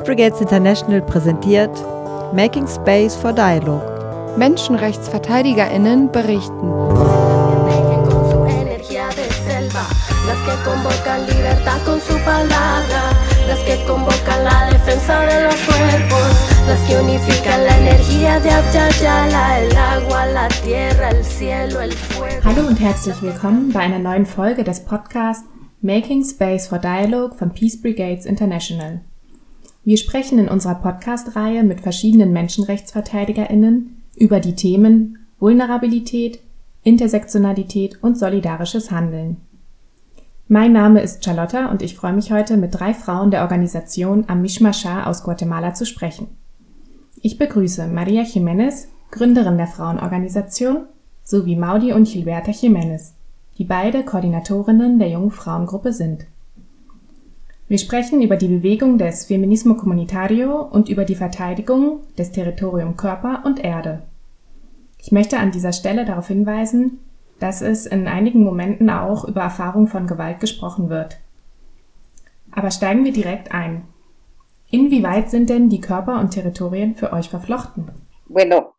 Peace Brigades International präsentiert Making Space for Dialogue. Menschenrechtsverteidigerinnen berichten. Hallo und herzlich willkommen bei einer neuen Folge des Podcasts Making Space for Dialogue von Peace Brigades International. Wir sprechen in unserer Podcast-Reihe mit verschiedenen MenschenrechtsverteidigerInnen über die Themen Vulnerabilität, Intersektionalität und solidarisches Handeln. Mein Name ist Charlotta und ich freue mich heute mit drei Frauen der Organisation Amishmasha aus Guatemala zu sprechen. Ich begrüße Maria Jiménez, Gründerin der Frauenorganisation, sowie Maudi und Gilberta Jiménez, die beide Koordinatorinnen der jungen Frauengruppe sind. Wir sprechen über die Bewegung des Feminismo Comunitario und über die Verteidigung des Territorium Körper und Erde. Ich möchte an dieser Stelle darauf hinweisen, dass es in einigen Momenten auch über Erfahrung von Gewalt gesprochen wird. Aber steigen wir direkt ein. Inwieweit sind denn die Körper und Territorien für euch verflochten? Bueno,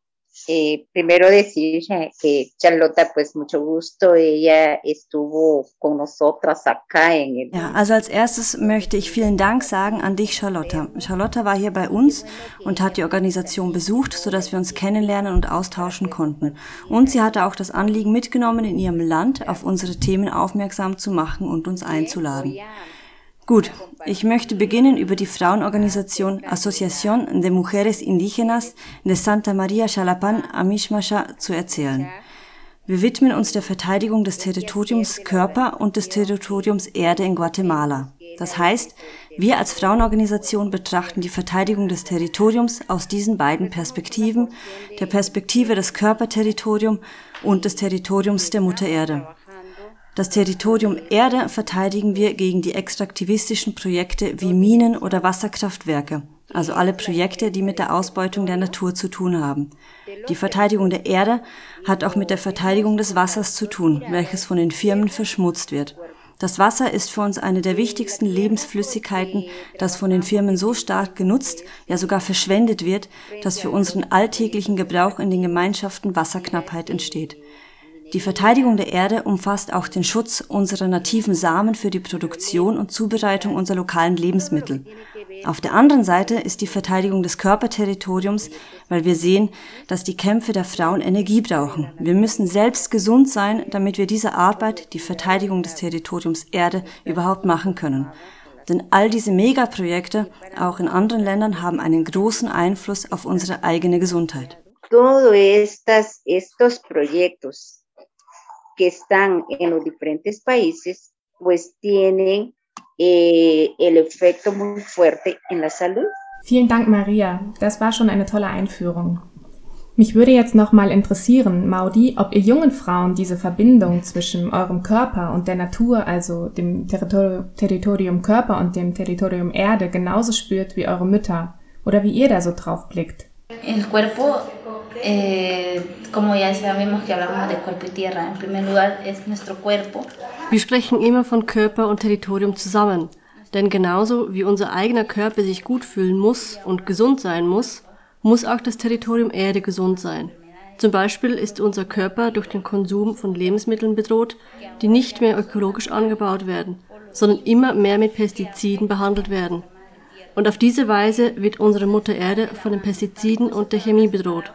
Eh, primero decir que Charlotta, pues mucho gusto, ella estuvo con nosotras acá en el. Ja, also als erstes möchte ich vielen Dank sagen an dich, Charlotta. Charlotta war hier bei uns und hat die Organisation besucht, sodass wir uns kennenlernen und austauschen konnten. Und sie hatte auch das Anliegen mitgenommen, in ihrem Land auf unsere Themen aufmerksam zu machen und uns einzuladen. Gut, ich möchte beginnen über die Frauenorganisation Asociación de Mujeres Indígenas de Santa María Xalapan Amishmasha zu erzählen. Wir widmen uns der Verteidigung des Territoriums Körper und des Territoriums Erde in Guatemala. Das heißt, wir als Frauenorganisation betrachten die Verteidigung des Territoriums aus diesen beiden Perspektiven, der Perspektive des Körperterritorium und des Territoriums der Mutter Erde. Das Territorium Erde verteidigen wir gegen die extraktivistischen Projekte wie Minen oder Wasserkraftwerke, also alle Projekte, die mit der Ausbeutung der Natur zu tun haben. Die Verteidigung der Erde hat auch mit der Verteidigung des Wassers zu tun, welches von den Firmen verschmutzt wird. Das Wasser ist für uns eine der wichtigsten Lebensflüssigkeiten, das von den Firmen so stark genutzt, ja sogar verschwendet wird, dass für unseren alltäglichen Gebrauch in den Gemeinschaften Wasserknappheit entsteht. Die Verteidigung der Erde umfasst auch den Schutz unserer nativen Samen für die Produktion und Zubereitung unserer lokalen Lebensmittel. Auf der anderen Seite ist die Verteidigung des Körperterritoriums, weil wir sehen, dass die Kämpfe der Frauen Energie brauchen. Wir müssen selbst gesund sein, damit wir diese Arbeit, die Verteidigung des Territoriums Erde, überhaupt machen können. Denn all diese Megaprojekte, auch in anderen Ländern, haben einen großen Einfluss auf unsere eigene Gesundheit. Todo estas, estos proyectos que están en los diferentes países, pues tienen eh, el efecto muy fuerte en la salud. Vielen Dank, Maria. Das war schon eine tolle Einführung. Mich würde jetzt noch mal interessieren, Maudi, ob ihr jungen Frauen diese Verbindung zwischen eurem Körper und der Natur, also dem Territor Territorium Körper und dem Territorium Erde, genauso spürt wie eure Mütter oder wie ihr da so drauf blickt. El cuerpo Eh, como ya sabemos que hablamos de cuerpo y tierra, en primer lugar es nuestro cuerpo. Wir sprechen immer von Körper und Territorium zusammen. Denn genauso wie unser eigener Körper sich gut fühlen muss und gesund sein muss, muss auch das Territorium Erde gesund sein. Zum Beispiel ist unser Körper durch den Konsum von Lebensmitteln bedroht, die nicht mehr ökologisch angebaut werden, sondern immer mehr mit Pestiziden behandelt werden. Und auf diese Weise wird unsere Mutter Erde von den Pestiziden und der Chemie bedroht.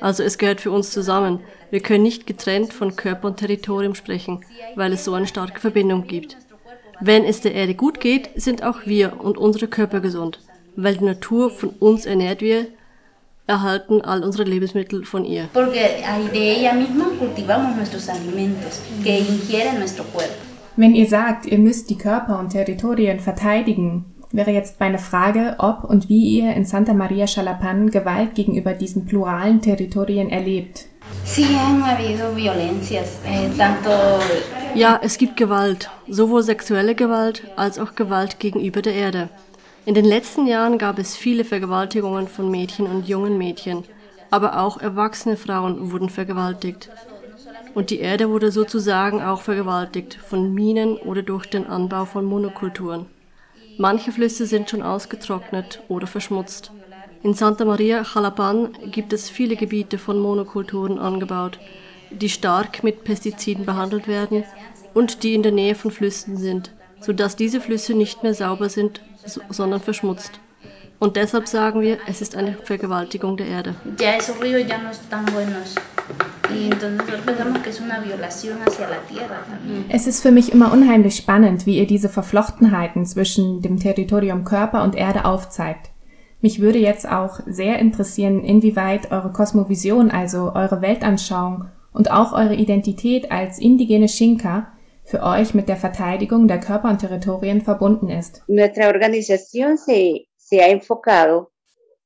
Also es gehört für uns zusammen. Wir können nicht getrennt von Körper und Territorium sprechen, weil es so eine starke Verbindung gibt. Wenn es der Erde gut geht, sind auch wir und unsere Körper gesund, weil die Natur von uns ernährt wird, erhalten all unsere Lebensmittel von ihr. Wenn ihr sagt, ihr müsst die Körper und Territorien verteidigen, wäre jetzt meine Frage, ob und wie ihr in Santa Maria Chalapan Gewalt gegenüber diesen pluralen Territorien erlebt. Eh, ja, es gibt Gewalt, sowohl sexuelle Gewalt als auch Gewalt gegenüber der Erde. In den letzten Jahren gab es viele Vergewaltigungen von Mädchen und jungen Mädchen, aber auch erwachsene Frauen wurden vergewaltigt. Und die Erde wurde sozusagen auch vergewaltigt von Minen oder durch den Anbau von Monokulturen. Manche Flüsse sind schon ausgetrocknet oder verschmutzt. In Santa Maria Chalapan gibt es viele Gebiete von Monokulturen angebaut, die stark mit Pestiziden behandelt werden und die in der Nähe von Flüssen sind, sodass diese Flüsse nicht mehr sauber sind, sondern verschmutzt. Und deshalb sagen wir, es ist eine Vergewaltigung der Erde. Ya esos ríos ya no están buenos. Y entonces nosotros pensamos que es ist für mich immer unheimlich spannend, wie ihr diese Verflochtenheiten zwischen dem Territorium Körper und Erde aufzeigt. Mich würde jetzt auch sehr interessieren, inwieweit eure Kosmovision, also eure Weltanschauung und auch eure Identität als indigene Xinca für euch mit der Verteidigung der Körper und Territorien verbunden ist. Nuestra organización se, se ha enfocado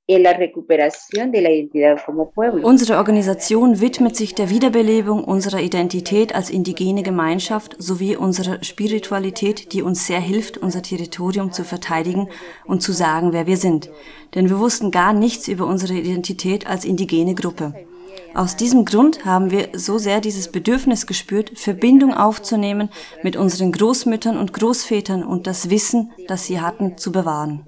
en la recuperación de la identidad como pueblo. Unsere Organisation widmet sich der Wiederbelebung unserer Identität als indigene Gemeinschaft sowie unserer Spiritualität, die uns sehr hilft, unser Territorium zu verteidigen und zu sagen, wer wir sind. Denn wir wussten gar nichts über unsere Identität als indigene Gruppe. Aus diesem Grund haben wir so sehr dieses Bedürfnis gespürt, Verbindung aufzunehmen mit unseren Großmüttern und Großvätern und das Wissen, das sie hatten, zu bewahren.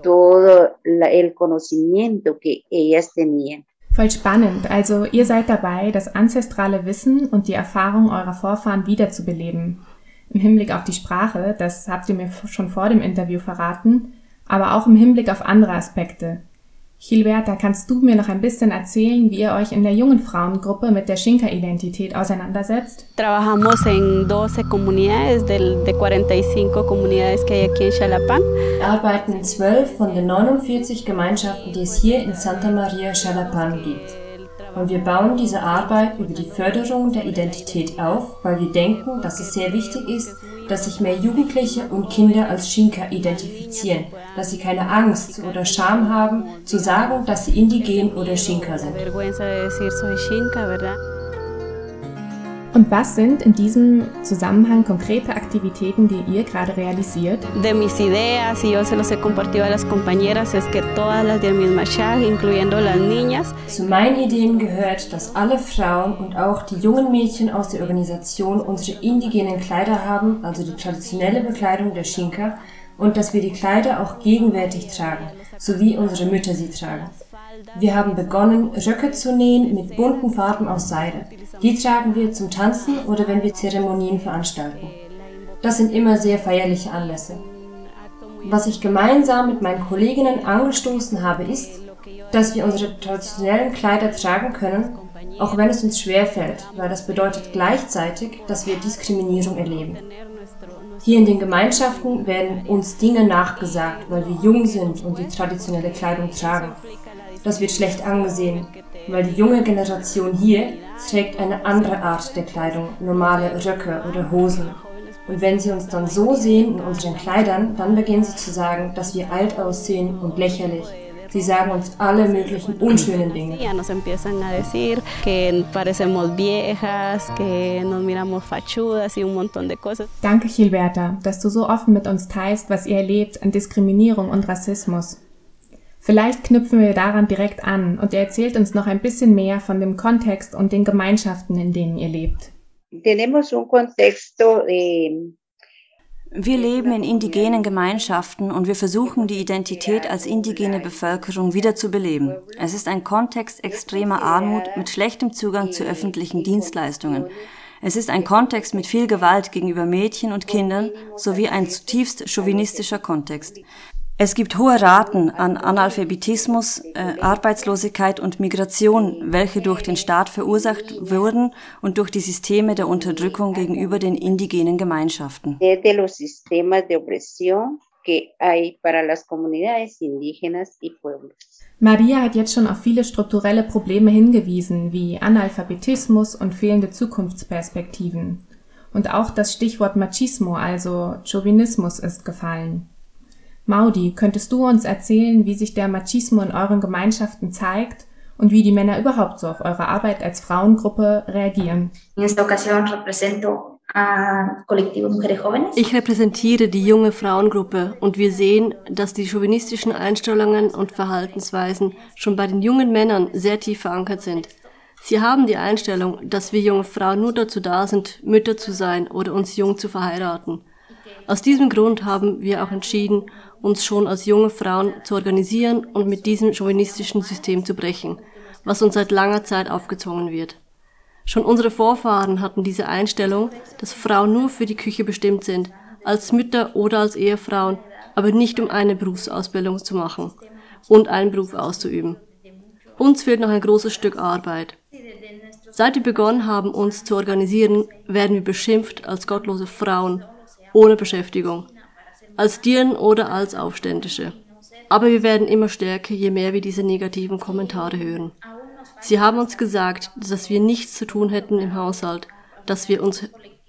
Voll spannend. Also ihr seid dabei, das ancestrale Wissen und die Erfahrung eurer Vorfahren wiederzubeleben. Im Hinblick auf die Sprache, das habt ihr mir schon vor dem Interview verraten, aber auch im Hinblick auf andere Aspekte. Gilberta, kannst du mir noch ein bisschen erzählen, wie ihr euch in der jungen Frauengruppe mit der Schinka-Identität auseinandersetzt? Trabajamos en 12 comunidades de 45 comunidades que hay aquí en Xalapán. Wir arbeiten in zwölf von den 49 Gemeinschaften, die es hier in Santa Maria Xalapan gibt. Und wir bauen diese Arbeit über die Förderung der Identität auf, weil wir denken, dass es sehr wichtig ist, dass sich mehr Jugendliche und Kinder als Xinka identifizieren, dass sie keine Angst oder Scham haben, zu sagen, dass sie indigen oder Xinka sind. Und was sind in diesem Zusammenhang konkrete Aktivitäten, die ihr gerade realisiert? De mis ideas, y yo se los he compartido a las compañeras, es que todas las de mis machas, incluyendo las niñas, Zu meinen Ideen gehört, dass alle Frauen und auch die jungen Mädchen aus der Organisation unsere indigenen Kleider haben, also die traditionelle Bekleidung der Xinka, und dass wir die Kleider auch gegenwärtig tragen, so wie unsere Mütter sie tragen. Wir haben begonnen, Röcke zu nähen mit bunten Farben aus Seide. Die tragen wir zum Tanzen oder wenn wir Zeremonien veranstalten. Das sind immer sehr feierliche Anlässe. Was ich gemeinsam mit meinen Kolleginnen angestoßen habe, ist, dass wir unsere traditionellen Kleider tragen können, auch wenn es uns schwerfällt, weil das bedeutet gleichzeitig, dass wir Diskriminierung erleben. Hier in den Gemeinschaften werden uns Dinge nachgesagt, weil wir jung sind und die traditionelle Kleidung tragen. Das wird schlecht angesehen, weil die junge Generation hier trägt eine andere Art der Kleidung, normale Röcke oder Hosen. Und wenn sie uns dann so sehen in unseren Kleidern, dann beginnen sie zu sagen, dass wir alt aussehen und lächerlich. Sie sagen uns alle möglichen unschönen Dinge. ya nos empiezan a decir que parecemos viejas, que nos miramos fachudas y un montón de cosas. Danke, Gilberta, dass du so offen mit uns teilst, was ihr erlebt an Diskriminierung und Rassismus. Vielleicht knüpfen wir daran direkt an und ihr erzählt uns noch ein bisschen mehr von dem Kontext und den Gemeinschaften, in denen ihr lebt. Wir leben in indigenen Gemeinschaften und wir versuchen, die Identität als indigene Bevölkerung wiederzubeleben. Es ist ein Kontext extremer Armut mit schlechtem Zugang zu öffentlichen Dienstleistungen. Es ist ein Kontext mit viel Gewalt gegenüber Mädchen und Kindern sowie ein zutiefst chauvinistischer Kontext. Es gibt hohe Raten an Analphabetismus, äh, Arbeitslosigkeit und Migration, welche durch den Staat verursacht wurden und durch die Systeme der Unterdrückung gegenüber den indigenen Gemeinschaften. Maria hat jetzt schon auf viele strukturelle Probleme hingewiesen, wie Analphabetismus und fehlende Zukunftsperspektiven. Und auch das Stichwort Machismo, also Chauvinismus, ist gefallen. Maudi, könntest du uns erzählen, wie sich der Machismo in euren Gemeinschaften zeigt und wie die Männer überhaupt so auf eure Arbeit als Frauengruppe reagieren? En esta ocasión represento al colectivo Mujeres Jóvenes. Ich repräsentiere die junge Frauengruppe und wir sehen, dass die chauvinistischen Einstellungen und Verhaltensweisen schon bei den jungen Männern sehr tief verankert sind. Sie haben die Einstellung, dass wir junge Frauen nur dazu da sind, Mütter zu sein oder uns jung zu verheiraten. Aus diesem Grund haben wir auch entschieden, uns schon als junge Frauen zu organisieren und mit diesem chauvinistischen System zu brechen, was uns seit langer Zeit aufgezwungen wird. Schon unsere Vorfahren hatten diese Einstellung, dass Frauen nur für die Küche bestimmt sind, als Mütter oder als Ehefrauen, aber nicht um eine Berufsausbildung zu machen und einen Beruf auszuüben. Uns fehlt noch ein großes Stück Arbeit. Seit wir begonnen haben, uns zu organisieren, werden wir beschimpft als gottlose Frauen ohne Beschäftigung, als Dirnen oder als Aufständische. Aber wir werden immer stärker, je mehr wir diese negativen Kommentare hören. Sie haben uns gesagt, dass wir nichts zu tun hätten im Haushalt, dass wir uns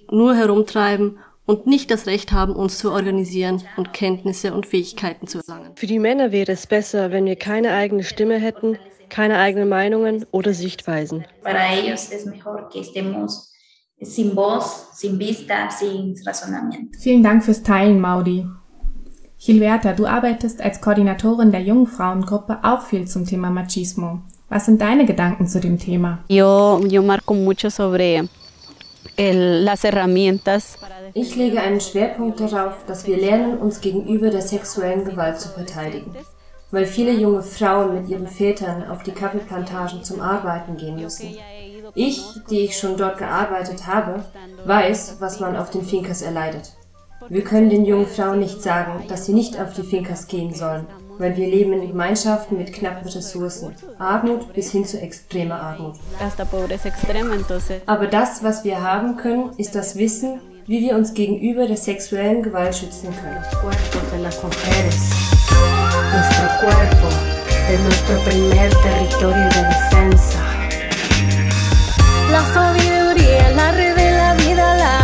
nur herumtreiben und nicht das Recht haben, uns zu organisieren und Kenntnisse und Fähigkeiten zu erlangen. Für die Männer wäre es besser, wenn wir keine eigene Stimme hätten, keine eigenen Meinungen oder Sichtweisen. Para ellos es mejor que estemos sin voz, sin vista, sin razonamiento. Vielen Dank fürs Teilen, Maudi. Gilberta, du arbeitest als Koordinatorin der jungen Frauengruppe auch viel zum Thema Machismo. Was sind deine Gedanken zu dem Thema? Yo, yo marco mucho sobre el, las herramientas. Ich lege einen Schwerpunkt darauf, dass wir lernen, uns gegenüber der sexuellen Gewalt zu verteidigen. Weil viele junge Frauen mit ihren Vätern auf die Kaffeeplantagen zum Arbeiten gehen müssen. Ich, die ich schon dort gearbeitet habe, weiß, was man auf den Finkers erleidet. Wir können den jungen Frauen nicht sagen, dass sie nicht auf die Finkers gehen sollen, weil wir leben in Gemeinschaften mit knappen Ressourcen, Armut bis hin zu extremer Armut. Aber das, was wir haben können, ist das Wissen, wie wir uns gegenüber der sexuellen Gewalt schützen können. La sabiduría es la red de la vida, la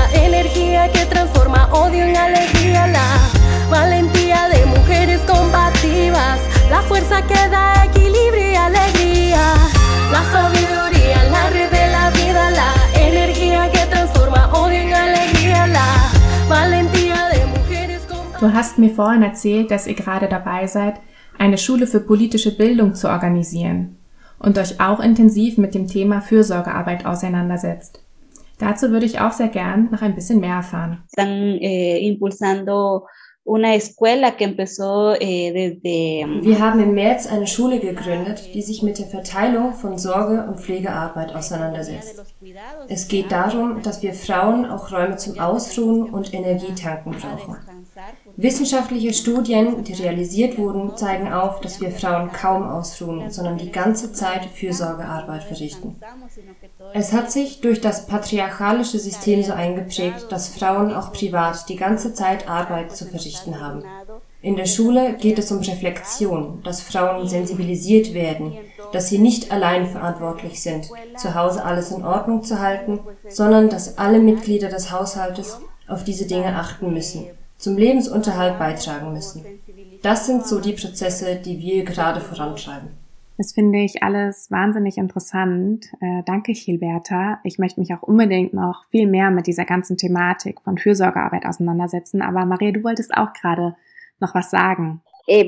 que transforma odio en alegría, la valentía de mujeres combativas, la fuerza que da equilibrio y alegría. La sabiduría la red de la vida, la energía que transforma odio en alegría, la valentía de mujeres combativas. Du hast mir vorhin erzählt, dass ihr gerade dabei seid, eine Schule für politische Bildung zu organisieren und euch auch intensiv mit dem Thema Fürsorgearbeit auseinandersetzt. Dazu würde ich auch sehr gern noch ein bisschen mehr erfahren. Están eh, impulsando una escuela que empezó eh, desde... Wir haben im März eine Schule gegründet, die sich mit der Verteilung von Sorge- und Pflegearbeit auseinandersetzt. Es geht darum, dass wir Frauen auch Räume zum Ausruhen und Energietanken brauchen. Wissenschaftliche Studien, die realisiert wurden, zeigen auf, dass wir Frauen kaum ausruhen, sondern die ganze Zeit Fürsorgearbeit verrichten. Es hat sich durch das patriarchalische System so eingeprägt, dass Frauen auch privat die ganze Zeit Arbeit zu verrichten haben. In der Schule geht es um Reflexion, dass Frauen sensibilisiert werden, dass sie nicht allein verantwortlich sind, zu Hause alles in Ordnung zu halten, sondern dass alle Mitglieder des Haushaltes auf diese Dinge achten müssen zum Lebensunterhalt beitragen müssen. Das sind so die Prozesse, die wir gerade vorantreiben. Das finde ich alles wahnsinnig interessant. Äh, danke, Gilberta. Ich möchte mich auch unbedingt noch viel mehr mit dieser ganzen Thematik von Fürsorgearbeit auseinandersetzen. Aber Maria, du wolltest auch gerade noch was sagen. Eh,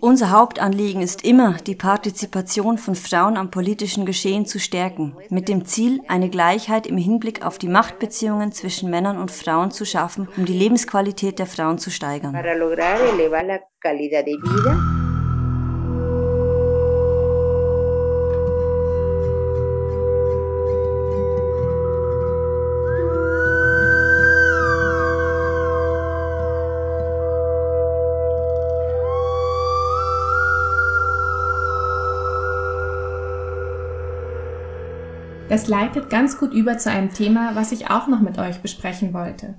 Unser Hauptanliegen ist immer, die Partizipation von Frauen am politischen Geschehen zu stärken, mit dem Ziel, eine Gleichheit im Hinblick auf die Machtbeziehungen zwischen Männern und Frauen zu schaffen, um die Lebensqualität der Frauen zu steigern. Das leitet ganz gut über zu einem Thema, was ich auch noch mit euch besprechen wollte.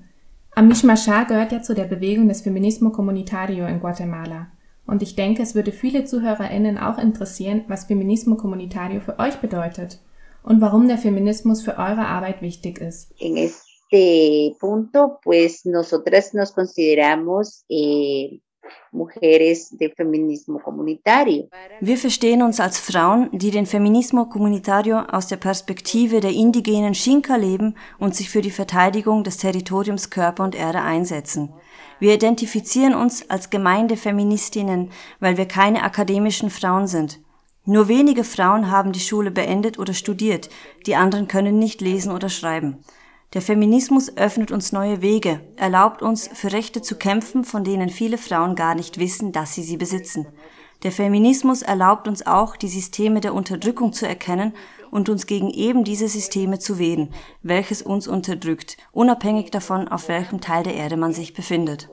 Amishmasha gehört ja zu der Bewegung des Feminismo Comunitario in Guatemala. Und ich denke, es würde viele ZuhörerInnen auch interessieren, was Feminismo Comunitario für euch bedeutet und warum der Feminismus für eure Arbeit wichtig ist. en este punto, pues nosotras nos consideramos eh, Wir verstehen uns als Frauen, die den Feminismo Comunitario aus der Perspektive der indigenen Xinca leben und sich für die Verteidigung des Territoriums Körper und Erde einsetzen. Wir identifizieren uns als Gemeindefeministinnen, weil wir keine akademischen Frauen sind. Nur wenige Frauen haben die Schule beendet oder studiert, die anderen können nicht lesen oder schreiben. Der Feminismus öffnet uns neue Wege, erlaubt uns, für Rechte zu kämpfen, von denen viele Frauen gar nicht wissen, dass sie sie besitzen. Der Feminismus erlaubt uns auch, die Systeme der Unterdrückung zu erkennen und uns gegen eben diese Systeme zu wehren, welches uns unterdrückt, unabhängig davon, auf welchem Teil der Erde man sich befindet.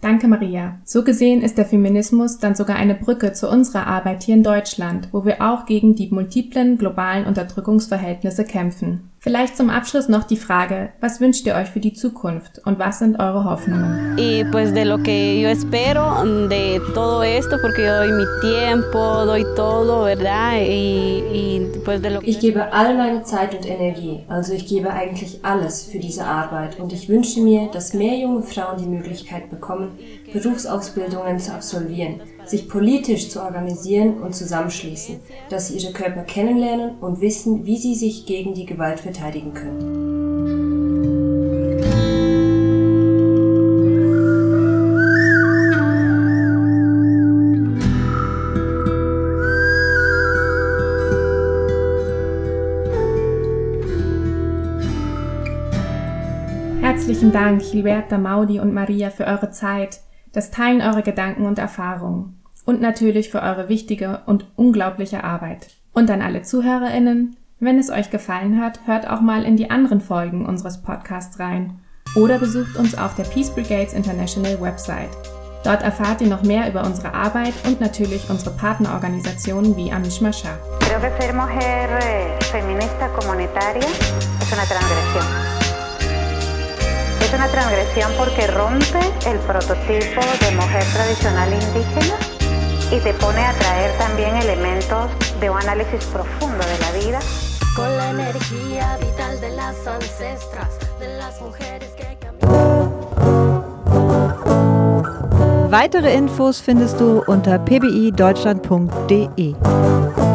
Danke, Maria. So gesehen ist der Feminismus dann sogar eine Brücke zu unserer Arbeit hier in Deutschland, wo wir auch gegen die multiplen globalen Unterdrückungsverhältnisse kämpfen. Vielleicht zum Abschluss noch die Frage, was wünscht ihr euch für die Zukunft und was sind eure Hoffnungen? Y pues de lo que yo espero de todo esto, porque yo doy mi tiempo, doy todo, ¿verdad? Y, y pues de lo ich gebe all meine Zeit und Energie, also ich gebe eigentlich alles für diese Arbeit und ich wünsche mir, dass mehr junge Frauen die Möglichkeit bekommen, Berufsausbildungen zu absolvieren, sich politisch zu organisieren und zusammenschließen, dass sie ihre Körper kennenlernen und wissen, wie sie sich gegen die Gewalt verteidigen können. Herzlichen Dank, Gilberta, Maudi und Maria, für eure Zeit, das Teilen eurer Gedanken und Erfahrungen und natürlich für eure wichtige und unglaubliche Arbeit. Und an alle ZuhörerInnen, wenn es euch gefallen hat, hört auch mal in die anderen Folgen unseres Podcasts rein oder besucht uns auf der Peace Brigades International Website. Dort erfahrt ihr noch mehr über unsere Arbeit und natürlich unsere Partnerorganisationen wie Amish Masha. Creo que ser mujer eh, feminista comunitaria es una transgresión. Es una transgresión porque rompe el prototipo de mujer tradicional indígena y te pone a traer también elementos de un análisis profundo de la vida. Con la energía vital de las ancestras, de las mujeres que Weitere Infos findest du unter pbideutschland.de.